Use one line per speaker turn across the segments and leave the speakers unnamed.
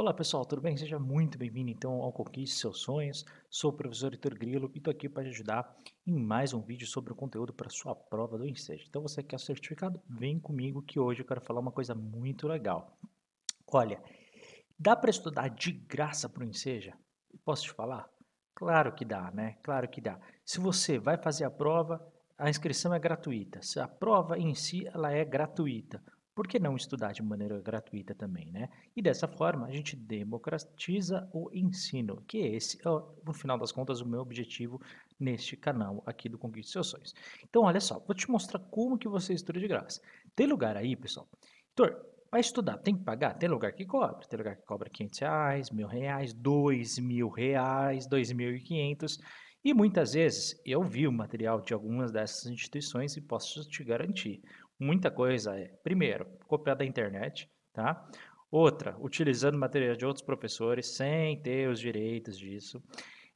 Olá pessoal, tudo bem? Seja muito bem-vindo então ao Conquiste Seus Sonhos. Sou o professor Heitor Grilo e estou aqui para te ajudar em mais um vídeo sobre o conteúdo para sua prova do Enseja. Então você quer o certificado? Vem comigo que hoje eu quero falar uma coisa muito legal. Olha, dá para estudar de graça para o Enseja? Posso te falar? Claro que dá, né? Claro que dá. Se você vai fazer a prova, a inscrição é gratuita. Se a prova em si ela é gratuita por que não estudar de maneira gratuita também, né? E dessa forma a gente democratiza o ensino, que é esse, no final das contas, o meu objetivo neste canal aqui do Conquiste Seus Sonhos. Então, olha só, vou te mostrar como que você estuda de graça. Tem lugar aí, pessoal? Heitor, vai estudar, tem que pagar? Tem lugar que cobra. Tem lugar que cobra 500 reais, mil reais, dois mil reais, dois mil e quinhentos. E muitas vezes eu vi o material de algumas dessas instituições e posso te garantir, muita coisa é, primeiro, copiar da internet, tá? Outra, utilizando material de outros professores sem ter os direitos disso.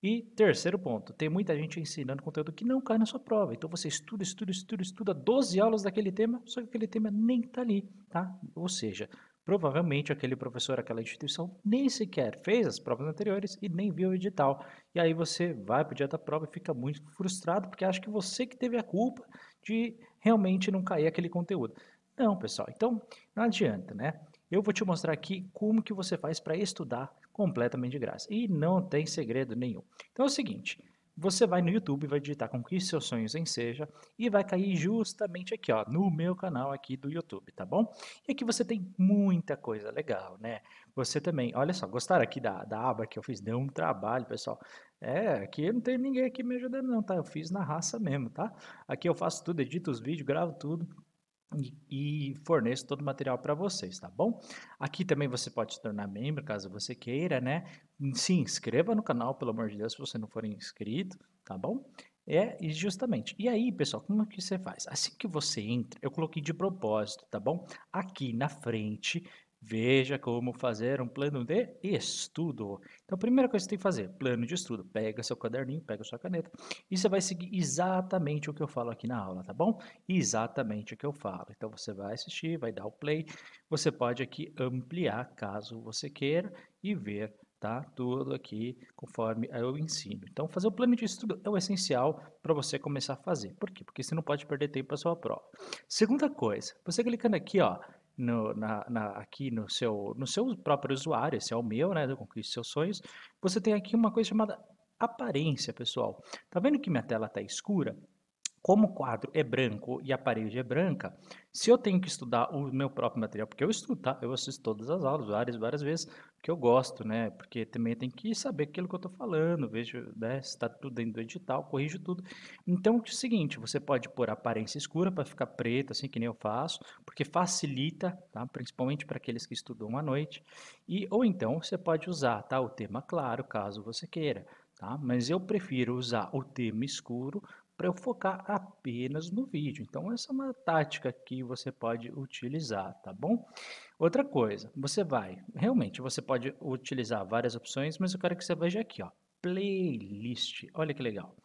E terceiro ponto, tem muita gente ensinando conteúdo que não cai na sua prova. Então você estuda, estuda, estuda, estuda 12 aulas daquele tema, só que aquele tema nem está ali, tá? Ou seja, provavelmente aquele professor, aquela instituição nem sequer fez as provas anteriores e nem viu o edital. E aí você vai para o prova e fica muito frustrado porque acha que você que teve a culpa de realmente não cair aquele conteúdo. Não, pessoal, então não adianta, né? Eu vou te mostrar aqui como que você faz para estudar completamente de graça. E não tem segredo nenhum. Então é o seguinte, você vai no YouTube, vai digitar Conquiste Seus Sonhos em Seja e vai cair justamente aqui, ó, no meu canal aqui do YouTube, tá bom? E aqui você tem muita coisa legal, né? Você também, olha só, gostaram aqui da, da aba que eu fiz? Deu um trabalho, pessoal. É, aqui não tem ninguém aqui me ajudando não, tá? Eu fiz na raça mesmo, tá? Aqui eu faço tudo, edito os vídeos, gravo tudo e, forneço todo o material para vocês, tá bom? Aqui também você pode se tornar membro, caso você queira, né? Se inscreva no canal, pelo amor de Deus, se você não for inscrito, tá bom? É, e justamente. E aí, pessoal, como é que você faz? Assim que você entra, eu coloquei de propósito, tá bom? Aqui na frente Veja como fazer um plano de estudo. Então, a primeira coisa que você tem que fazer, plano de estudo. Pega seu caderninho, pega sua caneta e você vai seguir exatamente o que eu falo aqui na aula, tá bom? Exatamente o que eu falo. Então, você vai assistir, vai dar o play. Você pode aqui ampliar, caso você queira, e ver tá? Tudo aqui conforme eu ensino. Então, fazer o plano de estudo é o essencial para você começar a fazer. Por quê? Porque você não pode perder tempo para sua prova. Segunda coisa, você clicando aqui, ó, no, na, na, aqui no seu, no seu próprio usuário, esse é o meu, né, do Conquiste Seus Sonhos, você tem aqui uma coisa chamada aparência, pessoal. Tá vendo que minha tela está escura? Como o quadro é branco e a parede é branca, se eu tenho que estudar o meu próprio material, porque eu estudo, tá? Eu assisto todas as aulas, várias, várias vezes, porque eu gosto, né? Porque também tem que saber aquilo que eu estou falando, vejo né, se está tudo dentro do edital, corrijo tudo. Então, é o seguinte, você pode pôr aparência escura para ficar preto, assim que nem eu faço, porque facilita, tá? Principalmente para aqueles que estudam à noite. E, ou então, você pode usar, tá? O tema claro, caso você queira. Tá? Mas eu prefiro usar o tema escuro para eu focar apenas no vídeo. Então, essa é uma tática que você pode utilizar, tá bom? Outra coisa, você vai, realmente, você pode utilizar várias opções, mas eu quero que você veja aqui, ó, playlist. Olha que legal.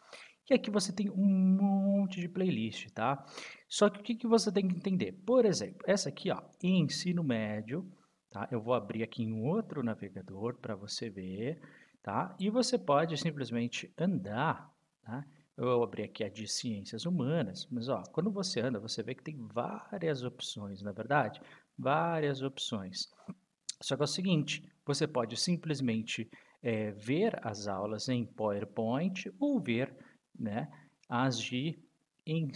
E aqui você tem um monte de playlist, tá? Só que o que, que você tem que entender? Por exemplo, essa aqui, ó, ensino médio, tá? Eu vou abrir aqui em outro navegador para você ver, tá? E você pode simplesmente andar, tá? Eu abri aqui a de ciências humanas, mas ó, quando você anda, você vê que tem várias opções, na é verdade? Várias opções. Só que é o seguinte, você pode simplesmente é, ver as aulas em PowerPoint ou ver né, as, de, em,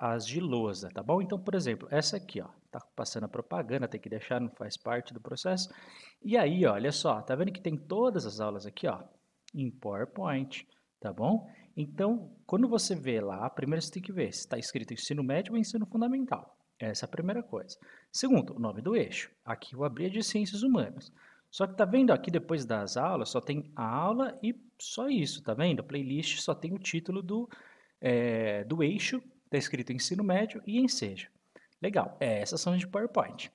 as de lousa, tá bom? Então, por exemplo, essa aqui, ó, tá passando a propaganda, tem que deixar, não faz parte do processo. E aí, olha só, tá vendo que tem todas as aulas aqui, ó, em PowerPoint, tá bom? Então, quando você vê lá, primeiro você tem que ver se está escrito ensino médio ou ensino fundamental. Essa é a primeira coisa. Segundo, o nome do eixo. Aqui eu abri de ciências humanas. Só que tá vendo aqui depois das aulas, só tem a aula e só isso, tá vendo? A playlist só tem o título do, é, do eixo, tá escrito ensino médio e enseja. Legal, é, essas são de PowerPoint.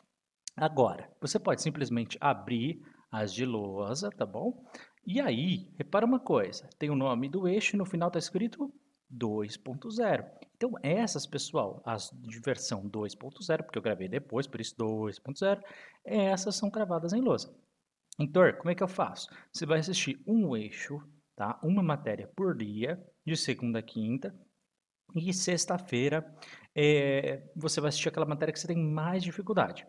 Agora, você pode simplesmente abrir as de lousa, tá bom? E aí, repara uma coisa, tem o nome do eixo e no final está escrito 2.0. Então, essas, pessoal, as de versão 2.0, porque eu gravei depois, por isso 2.0, essas são cravadas em lousa. Heitor, como é que eu faço? Você vai assistir um eixo, tá? Uma matéria por dia, de segunda a quinta, e sexta-feira é, você vai assistir aquela matéria que você tem mais dificuldade.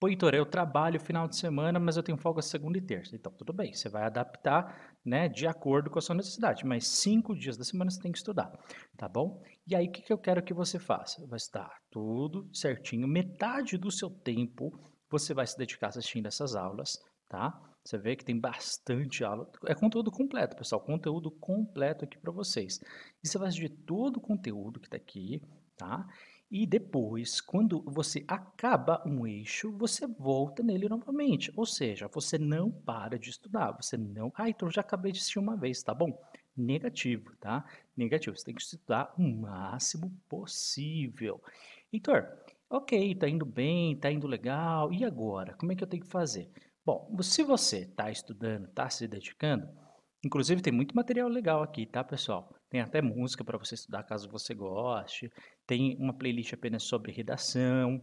Pô, Heitor, eu trabalho final de semana, mas eu tenho folga segunda e terça. Então, tudo bem, você vai adaptar né, de acordo com a sua necessidade, mas cinco dias da semana você tem que estudar, tá bom? E aí, o que, que eu quero que você faça? Vai estar tudo certinho, metade do seu tempo você vai se dedicar assistindo essas aulas, tá? Você vê que tem bastante aula. É conteúdo completo, pessoal. Conteúdo completo aqui para vocês. E você vai assistir todo o conteúdo que está aqui, tá? E depois, quando você acaba um eixo, você volta nele novamente. Ou seja, você não para de estudar. Você não. Ah, então já acabei de assistir uma vez, tá bom? Negativo, tá? Negativo. Você tem que estudar o máximo possível. Heitor, ok, tá indo bem, tá indo legal. E agora? Como é que eu tenho que fazer? Bom, se você está estudando, está se dedicando, inclusive tem muito material legal aqui, tá, pessoal? Tem até música para você estudar caso você goste. Tem uma playlist apenas sobre redação.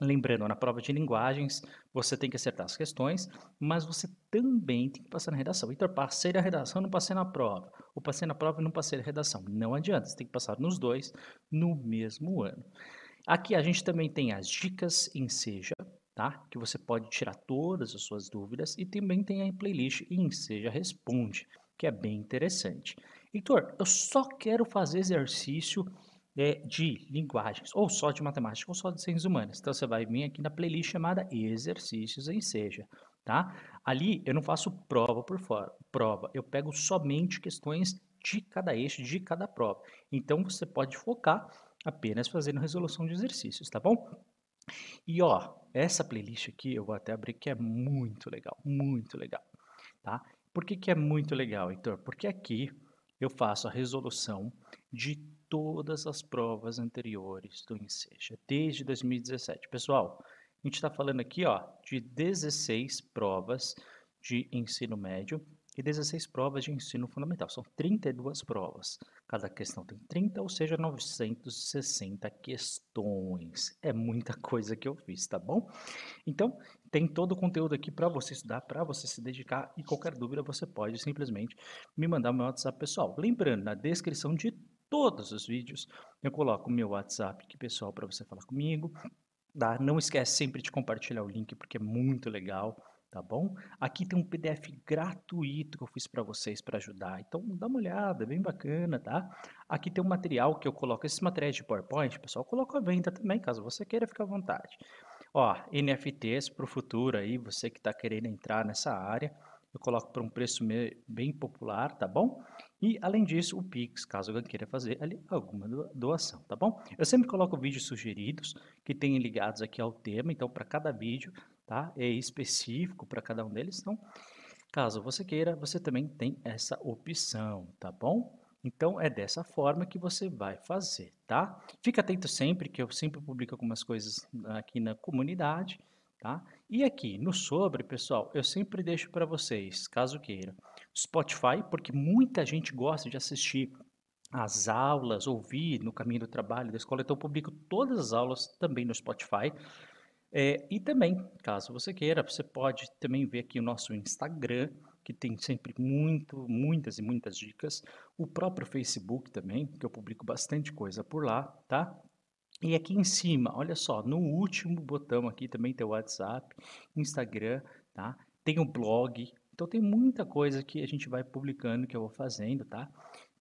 Lembrando, na prova de linguagens, você tem que acertar as questões, mas você também tem que passar na redação. Então, passei na redação, não passei na prova. Ou passei na prova e não passei na redação. Não adianta, você tem que passar nos dois no mesmo ano. Aqui a gente também tem as dicas em Seja, tá? Que você pode tirar todas as suas dúvidas e também tem a playlist em Seja Responde, que é bem interessante. Heitor, eu só quero fazer exercício é, de linguagens, ou só de matemática, ou só de ciências humanas. Então você vai vir aqui na playlist chamada Exercícios em Seja, tá? Ali eu não faço prova por fora, prova, eu pego somente questões de cada eixo, de cada prova. Então você pode focar apenas fazendo resolução de exercícios, tá bom? E ó, essa playlist aqui eu vou até abrir que é muito legal, muito legal, tá? Por que, que é muito legal, Heitor? Porque aqui eu faço a resolução de todas as provas anteriores do Enseja, desde 2017. Pessoal, a gente está falando aqui ó, de 16 provas de ensino médio e 16 provas de ensino fundamental. São 32 provas. Cada questão tem 30, ou seja, 960 questões. É muita coisa que eu fiz, tá bom? Então, tem todo o conteúdo aqui para você estudar, para você se dedicar e qualquer dúvida você pode simplesmente me mandar meu WhatsApp pessoal. Lembrando, na descrição de todos os vídeos eu coloco o meu WhatsApp aqui pessoal para você falar comigo. Tá? Não esquece sempre de compartilhar o link porque é muito legal tá bom? Aqui tem um PDF gratuito que eu fiz para vocês para ajudar, então dá uma olhada, é bem bacana, tá? Aqui tem um material que eu coloco, esses materiais de PowerPoint, pessoal, eu coloco à venda também, caso você queira, fica à vontade. Ó, NFTs para o futuro aí, você que está querendo entrar nessa área, eu coloco por um preço bem popular, tá bom? E além disso, o Pix, caso alguém queira fazer ali alguma doação, tá bom? Eu sempre coloco vídeos sugeridos que tenham ligados aqui ao tema, então para cada vídeo tá? É específico para cada um deles. Então, caso você queira, você também tem essa opção, tá bom? Então, é dessa forma que você vai fazer, tá? Fica atento sempre, que eu sempre publico algumas coisas aqui na comunidade, tá? E aqui no sobre, pessoal, eu sempre deixo para vocês, caso queira, Spotify, porque muita gente gosta de assistir as aulas, ouvir no caminho do trabalho da escola, então eu publico todas as aulas também no Spotify. É, e também, caso você queira, você pode também ver aqui o nosso Instagram, que tem sempre muito, muitas e muitas dicas. O próprio Facebook também, que eu publico bastante coisa por lá, tá? E aqui em cima, olha só, no último botão aqui também tem o WhatsApp, Instagram, tá? Tem o blog. Então tem muita coisa que a gente vai publicando, que eu vou fazendo, tá?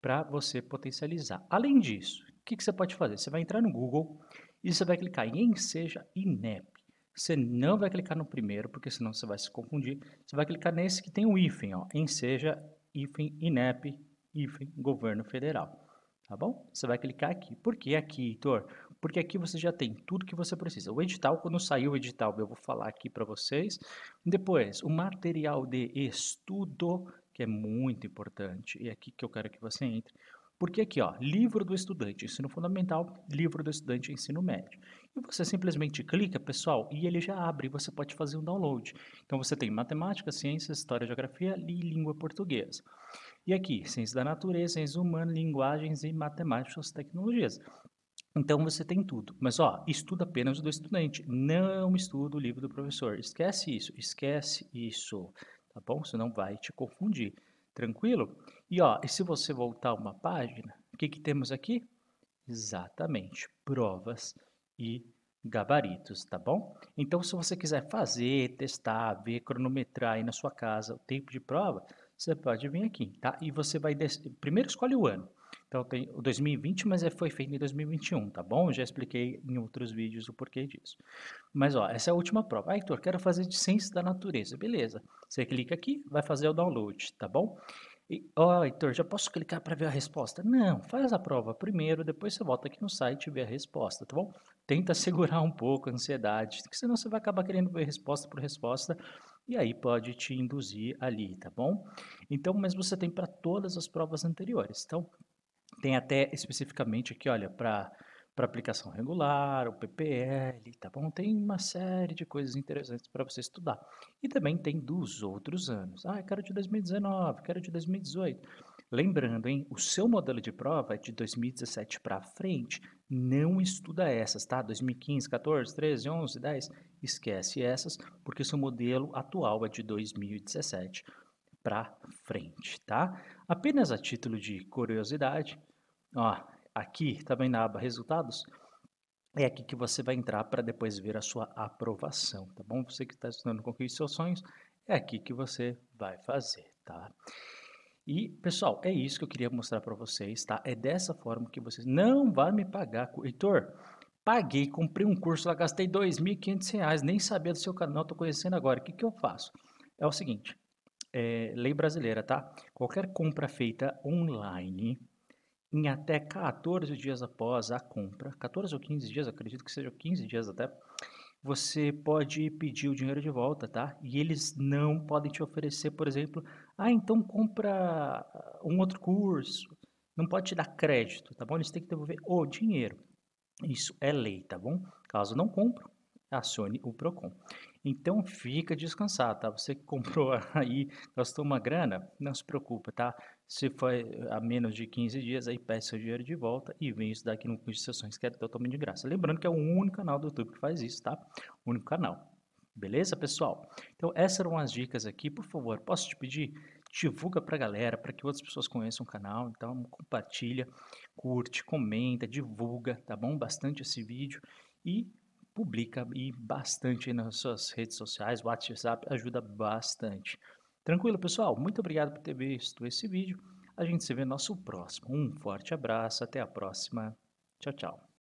Para você potencializar. Além disso, o que, que você pode fazer? Você vai entrar no Google e você vai clicar em Seja INEP. Você não vai clicar no primeiro, porque senão você vai se confundir. Você vai clicar nesse que tem o hífen, ó, em seja, hífen, INEP, hífen, governo federal. Tá bom? Você vai clicar aqui. Por que aqui, Heitor? Porque aqui você já tem tudo que você precisa. O edital, quando sair o edital, eu vou falar aqui para vocês. Depois, o material de estudo, que é muito importante. E é aqui que eu quero que você entre. Porque aqui, ó, livro do estudante, ensino fundamental, livro do estudante, ensino médio. E você simplesmente clica, pessoal, e ele já abre, você pode fazer um download. Então você tem matemática, ciências, história, geografia e língua portuguesa. E aqui, ciência da natureza, ciência humana, linguagens e matemáticas, tecnologias. Então você tem tudo. Mas ó, estuda apenas do estudante, não estuda o livro do professor. Esquece isso, esquece isso, tá bom? Senão vai te confundir. Tranquilo? E ó, e se você voltar uma página, o que que temos aqui? Exatamente, provas e gabaritos, tá bom? Então, se você quiser fazer, testar, ver, cronometrar aí na sua casa o tempo de prova, você pode vir aqui, tá? E você vai... Primeiro escolhe o ano. Então, tem o 2020, mas é, foi feito em 2021, tá bom? Já expliquei em outros vídeos o porquê disso. Mas, ó, essa é a última prova. Ah, Heitor, quero fazer de ciência da natureza. Beleza. Você clica aqui, vai fazer o download, tá bom? E, ó, Heitor, já posso clicar para ver a resposta? Não, faz a prova primeiro, depois você volta aqui no site e vê a resposta, tá bom? Tenta segurar um pouco a ansiedade, porque senão você vai acabar querendo ver resposta por resposta e aí pode te induzir ali, tá bom? Então, mas você tem para todas as provas anteriores. Então, tem até especificamente aqui, olha, para para aplicação regular, o PPL, tá bom? Tem uma série de coisas interessantes para você estudar. E também tem dos outros anos. Ah, quero de 2019, quero de 2018. Lembrando, hein, o seu modelo de prova é de 2017 para frente. Não estuda essas, tá? 2015, 14, 13, 11, 10. Esquece essas, porque seu modelo atual é de 2017 para frente, tá? Apenas a título de curiosidade, ó, aqui, também na aba resultados, é aqui que você vai entrar para depois ver a sua aprovação, tá bom? Você que está estudando Conquiste Seus Sonhos, é aqui que você vai fazer, tá? E, pessoal, é isso que eu queria mostrar para vocês, tá? É dessa forma que vocês não vai me pagar. Heitor, paguei, comprei um curso lá, gastei R$ 2.500, nem sabia do seu canal, tô conhecendo agora. O que, que eu faço? É o seguinte, é, lei brasileira, tá? Qualquer compra feita online, em até 14 dias após a compra, 14 ou 15 dias, acredito que seja 15 dias até, você pode pedir o dinheiro de volta, tá? E eles não podem te oferecer, por exemplo, ah, então compra um outro curso. Não pode te dar crédito, tá bom? Eles têm que devolver o dinheiro. Isso é lei, tá bom? Caso não compre, acione o Procon. Então fica descansado, tá? Você que comprou aí, gastou uma grana, não se preocupa, tá? Se foi a menos de 15 dias, aí peça seu dinheiro de volta e vem isso daqui no curso de sessões que é totalmente de graça. Lembrando que é o único canal do YouTube que faz isso, tá? O único canal. Beleza, pessoal? Então essas eram as dicas aqui. Por favor, posso te pedir? Divulga pra galera, para que outras pessoas conheçam o canal. Então compartilha, curte, comenta, divulga, tá bom? Bastante esse vídeo. E publica e bastante nas suas redes sociais, WhatsApp ajuda bastante. Tranquilo, pessoal? Muito obrigado por ter visto esse vídeo. A gente se vê no nosso próximo. Um forte abraço, até a próxima. Tchau, tchau.